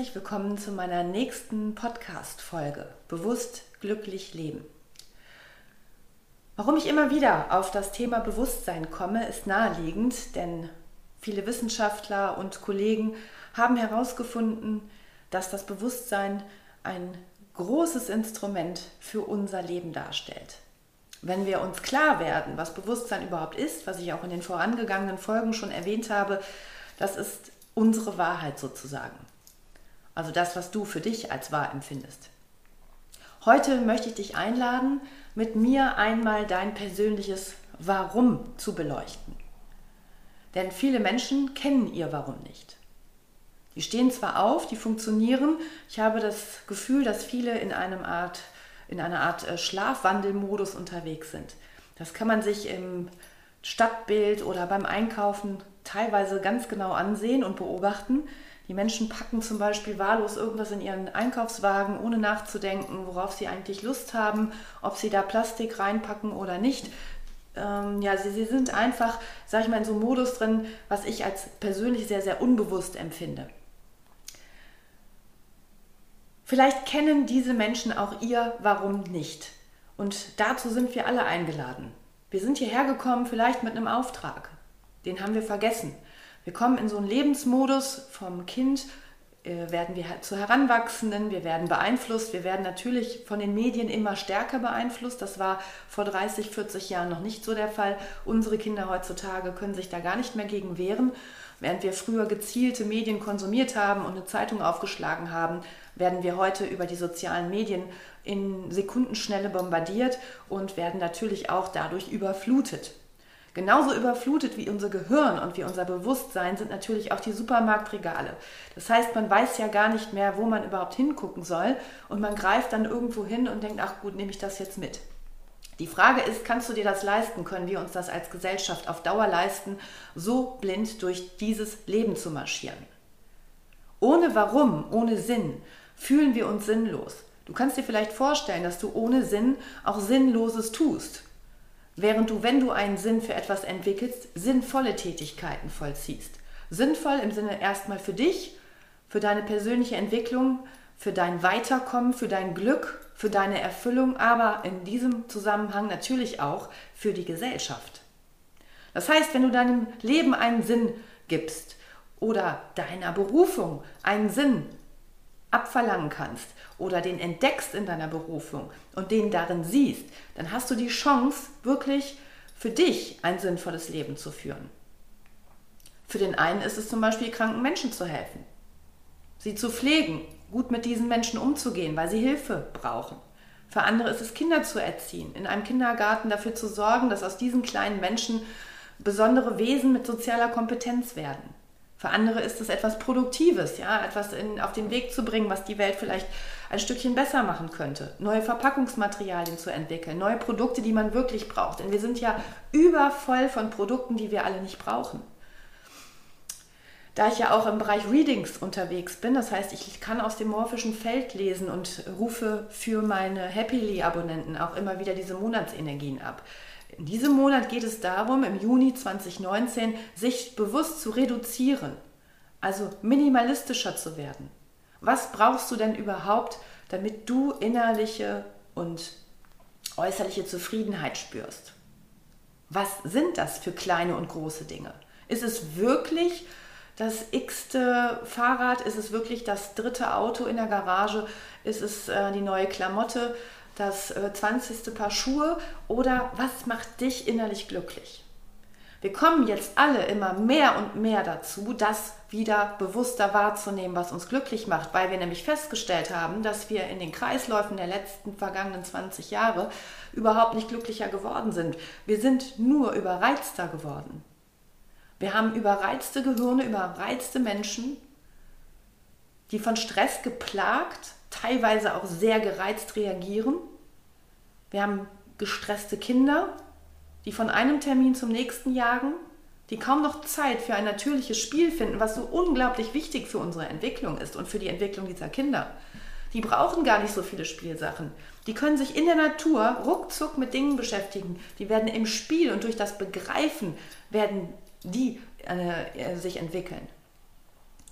herzlich willkommen zu meiner nächsten Podcast-Folge Bewusst glücklich leben. Warum ich immer wieder auf das Thema Bewusstsein komme, ist naheliegend, denn viele Wissenschaftler und Kollegen haben herausgefunden, dass das Bewusstsein ein großes Instrument für unser Leben darstellt. Wenn wir uns klar werden, was Bewusstsein überhaupt ist, was ich auch in den vorangegangenen Folgen schon erwähnt habe, das ist unsere Wahrheit sozusagen. Also das, was du für dich als wahr empfindest. Heute möchte ich dich einladen, mit mir einmal dein persönliches Warum zu beleuchten. Denn viele Menschen kennen ihr Warum nicht. Die stehen zwar auf, die funktionieren. Ich habe das Gefühl, dass viele in, einem Art, in einer Art äh, Schlafwandelmodus unterwegs sind. Das kann man sich im Stadtbild oder beim Einkaufen teilweise ganz genau ansehen und beobachten. Die Menschen packen zum Beispiel wahllos irgendwas in ihren Einkaufswagen, ohne nachzudenken, worauf sie eigentlich Lust haben, ob sie da Plastik reinpacken oder nicht. Ähm, ja, sie, sie sind einfach, sag ich mal, in so einem Modus drin, was ich als persönlich sehr, sehr unbewusst empfinde. Vielleicht kennen diese Menschen auch ihr Warum nicht. Und dazu sind wir alle eingeladen. Wir sind hierher gekommen, vielleicht mit einem Auftrag. Den haben wir vergessen. Wir kommen in so einen Lebensmodus vom Kind, äh, werden wir zu Heranwachsenden, wir werden beeinflusst, wir werden natürlich von den Medien immer stärker beeinflusst. Das war vor 30, 40 Jahren noch nicht so der Fall. Unsere Kinder heutzutage können sich da gar nicht mehr gegen wehren. Während wir früher gezielte Medien konsumiert haben und eine Zeitung aufgeschlagen haben, werden wir heute über die sozialen Medien in Sekundenschnelle bombardiert und werden natürlich auch dadurch überflutet. Genauso überflutet wie unser Gehirn und wie unser Bewusstsein sind natürlich auch die Supermarktregale. Das heißt, man weiß ja gar nicht mehr, wo man überhaupt hingucken soll und man greift dann irgendwo hin und denkt, ach gut, nehme ich das jetzt mit. Die Frage ist, kannst du dir das leisten? Können wir uns das als Gesellschaft auf Dauer leisten, so blind durch dieses Leben zu marschieren? Ohne Warum, ohne Sinn fühlen wir uns sinnlos. Du kannst dir vielleicht vorstellen, dass du ohne Sinn auch Sinnloses tust. Während du, wenn du einen Sinn für etwas entwickelst, sinnvolle Tätigkeiten vollziehst. Sinnvoll im Sinne erstmal für dich, für deine persönliche Entwicklung, für dein Weiterkommen, für dein Glück, für deine Erfüllung, aber in diesem Zusammenhang natürlich auch für die Gesellschaft. Das heißt, wenn du deinem Leben einen Sinn gibst oder deiner Berufung einen Sinn abverlangen kannst oder den entdeckst in deiner Berufung und den darin siehst, dann hast du die Chance, wirklich für dich ein sinnvolles Leben zu führen. Für den einen ist es zum Beispiel, kranken Menschen zu helfen, sie zu pflegen, gut mit diesen Menschen umzugehen, weil sie Hilfe brauchen. Für andere ist es, Kinder zu erziehen, in einem Kindergarten dafür zu sorgen, dass aus diesen kleinen Menschen besondere Wesen mit sozialer Kompetenz werden. Für andere ist es etwas Produktives, ja, etwas in, auf den Weg zu bringen, was die Welt vielleicht ein Stückchen besser machen könnte. Neue Verpackungsmaterialien zu entwickeln, neue Produkte, die man wirklich braucht. Denn wir sind ja übervoll von Produkten, die wir alle nicht brauchen. Da ich ja auch im Bereich Readings unterwegs bin, das heißt, ich kann aus dem morphischen Feld lesen und rufe für meine Happily-Abonnenten auch immer wieder diese Monatsenergien ab. In diesem Monat geht es darum, im Juni 2019 sich bewusst zu reduzieren, also minimalistischer zu werden. Was brauchst du denn überhaupt, damit du innerliche und äußerliche Zufriedenheit spürst? Was sind das für kleine und große Dinge? Ist es wirklich das x-te Fahrrad? Ist es wirklich das dritte Auto in der Garage? Ist es äh, die neue Klamotte? Das äh, 20. Paar Schuhe oder was macht dich innerlich glücklich? Wir kommen jetzt alle immer mehr und mehr dazu, das wieder bewusster wahrzunehmen, was uns glücklich macht, weil wir nämlich festgestellt haben, dass wir in den Kreisläufen der letzten vergangenen 20 Jahre überhaupt nicht glücklicher geworden sind. Wir sind nur überreizter geworden. Wir haben überreizte Gehirne, überreizte Menschen, die von Stress geplagt, teilweise auch sehr gereizt reagieren wir haben gestresste Kinder, die von einem Termin zum nächsten jagen, die kaum noch Zeit für ein natürliches Spiel finden, was so unglaublich wichtig für unsere Entwicklung ist und für die Entwicklung dieser Kinder. Die brauchen gar nicht so viele Spielsachen. Die können sich in der Natur ruckzuck mit Dingen beschäftigen. Die werden im Spiel und durch das Begreifen werden die äh, sich entwickeln.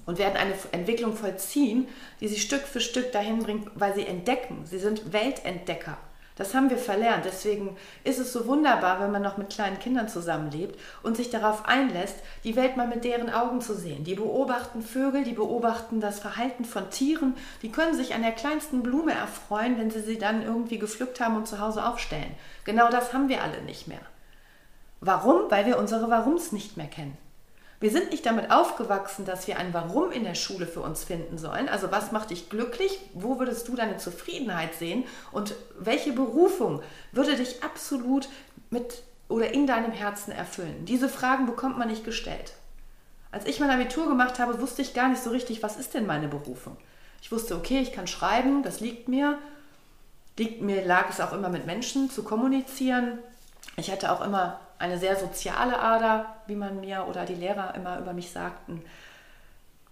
Und werden eine Entwicklung vollziehen, die sie Stück für Stück dahin bringt, weil sie entdecken. Sie sind Weltentdecker. Das haben wir verlernt. Deswegen ist es so wunderbar, wenn man noch mit kleinen Kindern zusammenlebt und sich darauf einlässt, die Welt mal mit deren Augen zu sehen. Die beobachten Vögel, die beobachten das Verhalten von Tieren, die können sich an der kleinsten Blume erfreuen, wenn sie sie dann irgendwie gepflückt haben und zu Hause aufstellen. Genau das haben wir alle nicht mehr. Warum? Weil wir unsere Warums nicht mehr kennen. Wir sind nicht damit aufgewachsen, dass wir ein Warum in der Schule für uns finden sollen. Also was macht dich glücklich? Wo würdest du deine Zufriedenheit sehen? Und welche Berufung würde dich absolut mit oder in deinem Herzen erfüllen? Diese Fragen bekommt man nicht gestellt. Als ich mein Abitur gemacht habe, wusste ich gar nicht so richtig, was ist denn meine Berufung? Ich wusste, okay, ich kann schreiben, das liegt mir. Liegt mir lag es auch immer mit Menschen zu kommunizieren. Ich hatte auch immer eine sehr soziale Ader, wie man mir oder die Lehrer immer über mich sagten.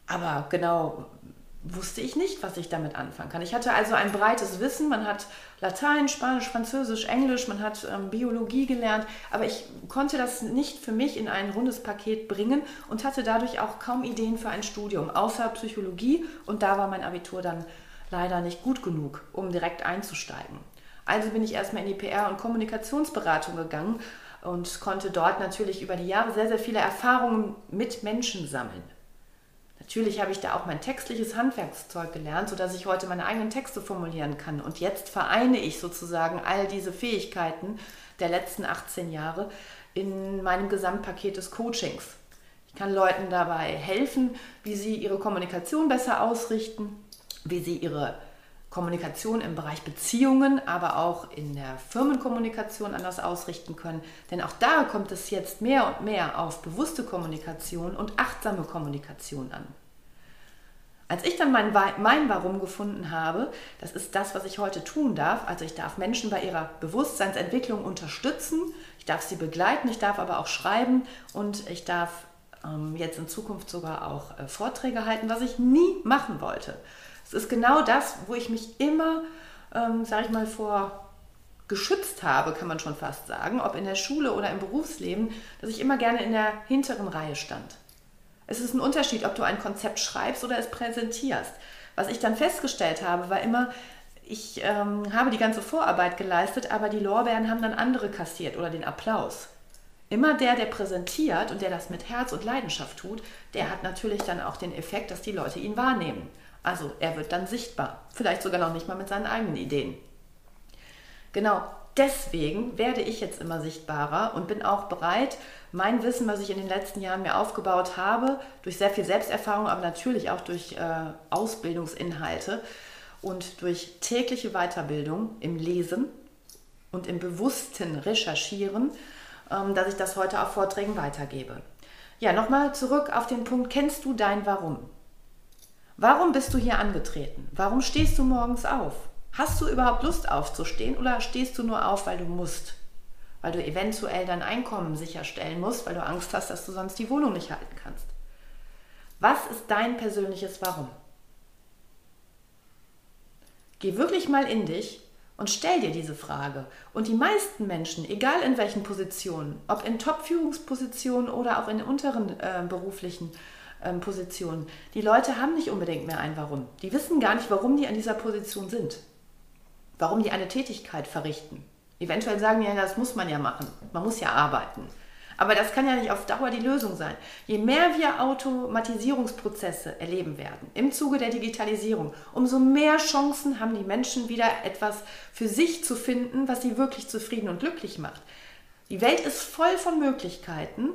Aber genau wusste ich nicht, was ich damit anfangen kann. Ich hatte also ein breites Wissen. Man hat Latein, Spanisch, Französisch, Englisch, man hat ähm, Biologie gelernt, aber ich konnte das nicht für mich in ein rundes Paket bringen und hatte dadurch auch kaum Ideen für ein Studium, außer Psychologie. Und da war mein Abitur dann leider nicht gut genug, um direkt einzusteigen. Also bin ich erstmal in die PR- und Kommunikationsberatung gegangen und konnte dort natürlich über die Jahre sehr, sehr viele Erfahrungen mit Menschen sammeln. Natürlich habe ich da auch mein textliches Handwerkszeug gelernt, sodass ich heute meine eigenen Texte formulieren kann. Und jetzt vereine ich sozusagen all diese Fähigkeiten der letzten 18 Jahre in meinem Gesamtpaket des Coachings. Ich kann Leuten dabei helfen, wie sie ihre Kommunikation besser ausrichten, wie sie ihre Kommunikation im Bereich Beziehungen, aber auch in der Firmenkommunikation anders ausrichten können. Denn auch da kommt es jetzt mehr und mehr auf bewusste Kommunikation und achtsame Kommunikation an. Als ich dann mein, mein Warum gefunden habe, das ist das, was ich heute tun darf. Also ich darf Menschen bei ihrer Bewusstseinsentwicklung unterstützen, ich darf sie begleiten, ich darf aber auch schreiben und ich darf ähm, jetzt in Zukunft sogar auch äh, Vorträge halten, was ich nie machen wollte. Es ist genau das, wo ich mich immer, ähm, sage ich mal, vor geschützt habe, kann man schon fast sagen, ob in der Schule oder im Berufsleben, dass ich immer gerne in der hinteren Reihe stand. Es ist ein Unterschied, ob du ein Konzept schreibst oder es präsentierst. Was ich dann festgestellt habe, war immer, ich ähm, habe die ganze Vorarbeit geleistet, aber die Lorbeeren haben dann andere kassiert oder den Applaus. Immer der, der präsentiert und der das mit Herz und Leidenschaft tut, der hat natürlich dann auch den Effekt, dass die Leute ihn wahrnehmen. Also er wird dann sichtbar, vielleicht sogar noch nicht mal mit seinen eigenen Ideen. Genau deswegen werde ich jetzt immer sichtbarer und bin auch bereit, mein Wissen, was ich in den letzten Jahren mir aufgebaut habe, durch sehr viel Selbsterfahrung, aber natürlich auch durch äh, Ausbildungsinhalte und durch tägliche Weiterbildung im Lesen und im bewussten Recherchieren, ähm, dass ich das heute auf Vorträgen weitergebe. Ja, nochmal zurück auf den Punkt, kennst du dein Warum? Warum bist du hier angetreten? Warum stehst du morgens auf? Hast du überhaupt Lust aufzustehen oder stehst du nur auf, weil du musst? Weil du eventuell dein Einkommen sicherstellen musst, weil du Angst hast, dass du sonst die Wohnung nicht halten kannst. Was ist dein persönliches Warum? Geh wirklich mal in dich und stell dir diese Frage. Und die meisten Menschen, egal in welchen Positionen, ob in Top-Führungspositionen oder auch in unteren äh, beruflichen ähm, Positionen. Die Leute haben nicht unbedingt mehr ein Warum. Die wissen gar nicht, warum die an dieser Position sind. Warum die eine Tätigkeit verrichten. Eventuell sagen die ja, das muss man ja machen. Man muss ja arbeiten. Aber das kann ja nicht auf Dauer die Lösung sein. Je mehr wir Automatisierungsprozesse erleben werden im Zuge der Digitalisierung, umso mehr Chancen haben die Menschen wieder etwas für sich zu finden, was sie wirklich zufrieden und glücklich macht. Die Welt ist voll von Möglichkeiten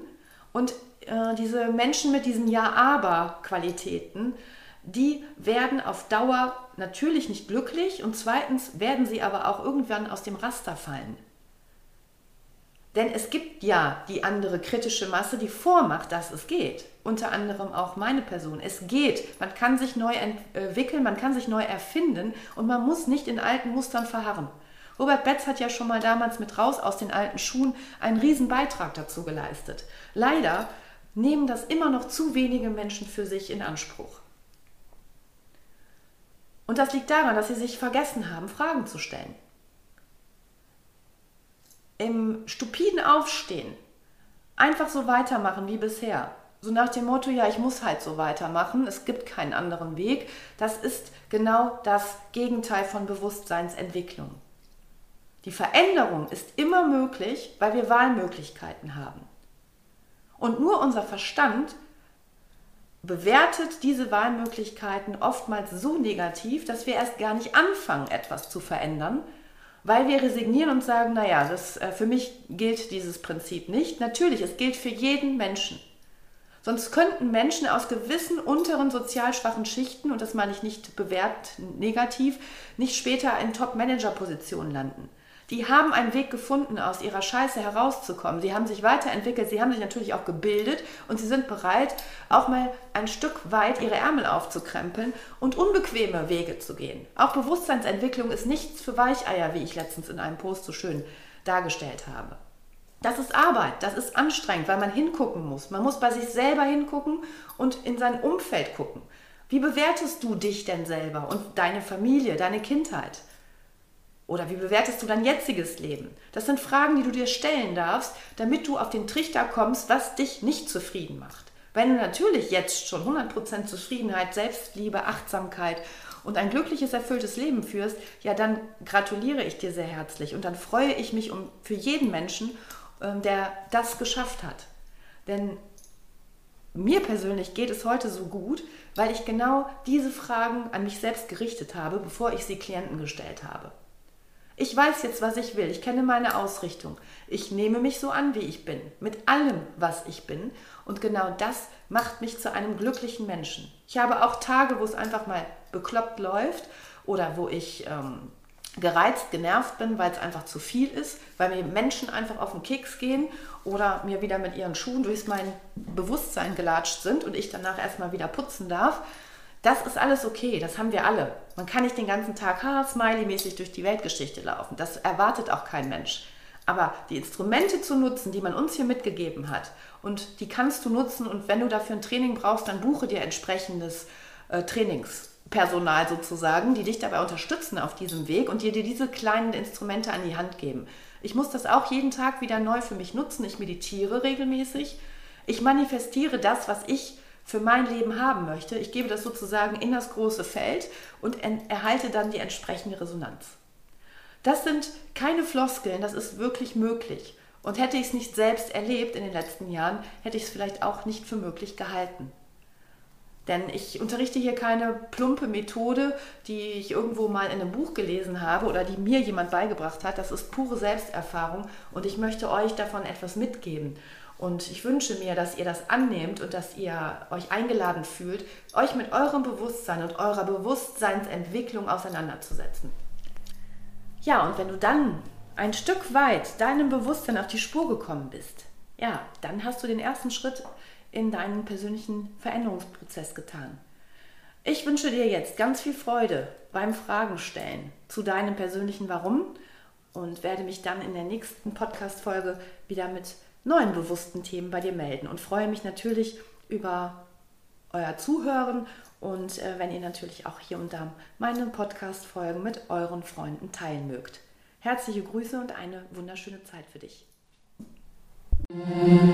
und äh, diese Menschen mit diesen Ja-Aber-Qualitäten, die werden auf Dauer natürlich nicht glücklich und zweitens werden sie aber auch irgendwann aus dem Raster fallen. Denn es gibt ja die andere kritische Masse, die vormacht, dass es geht. Unter anderem auch meine Person. Es geht. Man kann sich neu entwickeln, man kann sich neu erfinden und man muss nicht in alten Mustern verharren. Robert Betz hat ja schon mal damals mit Raus aus den alten Schuhen einen riesen Beitrag dazu geleistet. Leider nehmen das immer noch zu wenige Menschen für sich in Anspruch. Und das liegt daran, dass sie sich vergessen haben, Fragen zu stellen. Im stupiden Aufstehen einfach so weitermachen wie bisher so nach dem Motto, ja, ich muss halt so weitermachen, es gibt keinen anderen Weg, das ist genau das Gegenteil von Bewusstseinsentwicklung. Die Veränderung ist immer möglich, weil wir Wahlmöglichkeiten haben. Und nur unser Verstand bewertet diese Wahlmöglichkeiten oftmals so negativ, dass wir erst gar nicht anfangen, etwas zu verändern, weil wir resignieren und sagen, naja, das, äh, für mich gilt dieses Prinzip nicht. Natürlich, es gilt für jeden Menschen. Sonst könnten Menschen aus gewissen unteren sozial schwachen Schichten, und das meine ich nicht bewährt negativ, nicht später in Top-Manager-Positionen landen. Die haben einen Weg gefunden, aus ihrer Scheiße herauszukommen. Sie haben sich weiterentwickelt, sie haben sich natürlich auch gebildet und sie sind bereit, auch mal ein Stück weit ihre Ärmel aufzukrempeln und unbequeme Wege zu gehen. Auch Bewusstseinsentwicklung ist nichts für Weicheier, wie ich letztens in einem Post so schön dargestellt habe. Das ist Arbeit, das ist anstrengend, weil man hingucken muss. Man muss bei sich selber hingucken und in sein Umfeld gucken. Wie bewertest du dich denn selber und deine Familie, deine Kindheit? Oder wie bewertest du dein jetziges Leben? Das sind Fragen, die du dir stellen darfst, damit du auf den Trichter kommst, was dich nicht zufrieden macht. Wenn du natürlich jetzt schon 100% Zufriedenheit, Selbstliebe, Achtsamkeit und ein glückliches, erfülltes Leben führst, ja, dann gratuliere ich dir sehr herzlich und dann freue ich mich um, für jeden Menschen ähm, der das geschafft hat. Denn mir persönlich geht es heute so gut, weil ich genau diese Fragen an mich selbst gerichtet habe, bevor ich sie Klienten gestellt habe. Ich weiß jetzt, was ich will. Ich kenne meine Ausrichtung. Ich nehme mich so an, wie ich bin, mit allem, was ich bin. Und genau das macht mich zu einem glücklichen Menschen. Ich habe auch Tage, wo es einfach mal bekloppt läuft oder wo ich ähm, gereizt, genervt bin, weil es einfach zu viel ist, weil mir Menschen einfach auf den Keks gehen oder mir wieder mit ihren Schuhen durchs mein Bewusstsein gelatscht sind und ich danach erstmal wieder putzen darf. Das ist alles okay, das haben wir alle. Man kann nicht den ganzen Tag smiley-mäßig durch die Weltgeschichte laufen. Das erwartet auch kein Mensch. Aber die Instrumente zu nutzen, die man uns hier mitgegeben hat, und die kannst du nutzen und wenn du dafür ein Training brauchst, dann buche dir entsprechendes äh, Trainings. Personal sozusagen, die dich dabei unterstützen auf diesem Weg und dir, dir diese kleinen Instrumente an die Hand geben. Ich muss das auch jeden Tag wieder neu für mich nutzen. Ich meditiere regelmäßig. Ich manifestiere das, was ich für mein Leben haben möchte. Ich gebe das sozusagen in das große Feld und erhalte dann die entsprechende Resonanz. Das sind keine Floskeln, das ist wirklich möglich. Und hätte ich es nicht selbst erlebt in den letzten Jahren, hätte ich es vielleicht auch nicht für möglich gehalten. Denn ich unterrichte hier keine plumpe Methode, die ich irgendwo mal in einem Buch gelesen habe oder die mir jemand beigebracht hat. Das ist pure Selbsterfahrung und ich möchte euch davon etwas mitgeben. Und ich wünsche mir, dass ihr das annehmt und dass ihr euch eingeladen fühlt, euch mit eurem Bewusstsein und eurer Bewusstseinsentwicklung auseinanderzusetzen. Ja, und wenn du dann ein Stück weit deinem Bewusstsein auf die Spur gekommen bist, ja, dann hast du den ersten Schritt in deinen persönlichen Veränderungsprozess getan. Ich wünsche dir jetzt ganz viel Freude beim Fragen stellen zu deinem persönlichen Warum und werde mich dann in der nächsten Podcast-Folge wieder mit neuen bewussten Themen bei dir melden und freue mich natürlich über euer Zuhören und äh, wenn ihr natürlich auch hier und da meine Podcast-Folgen mit euren Freunden teilen mögt. Herzliche Grüße und eine wunderschöne Zeit für dich. Musik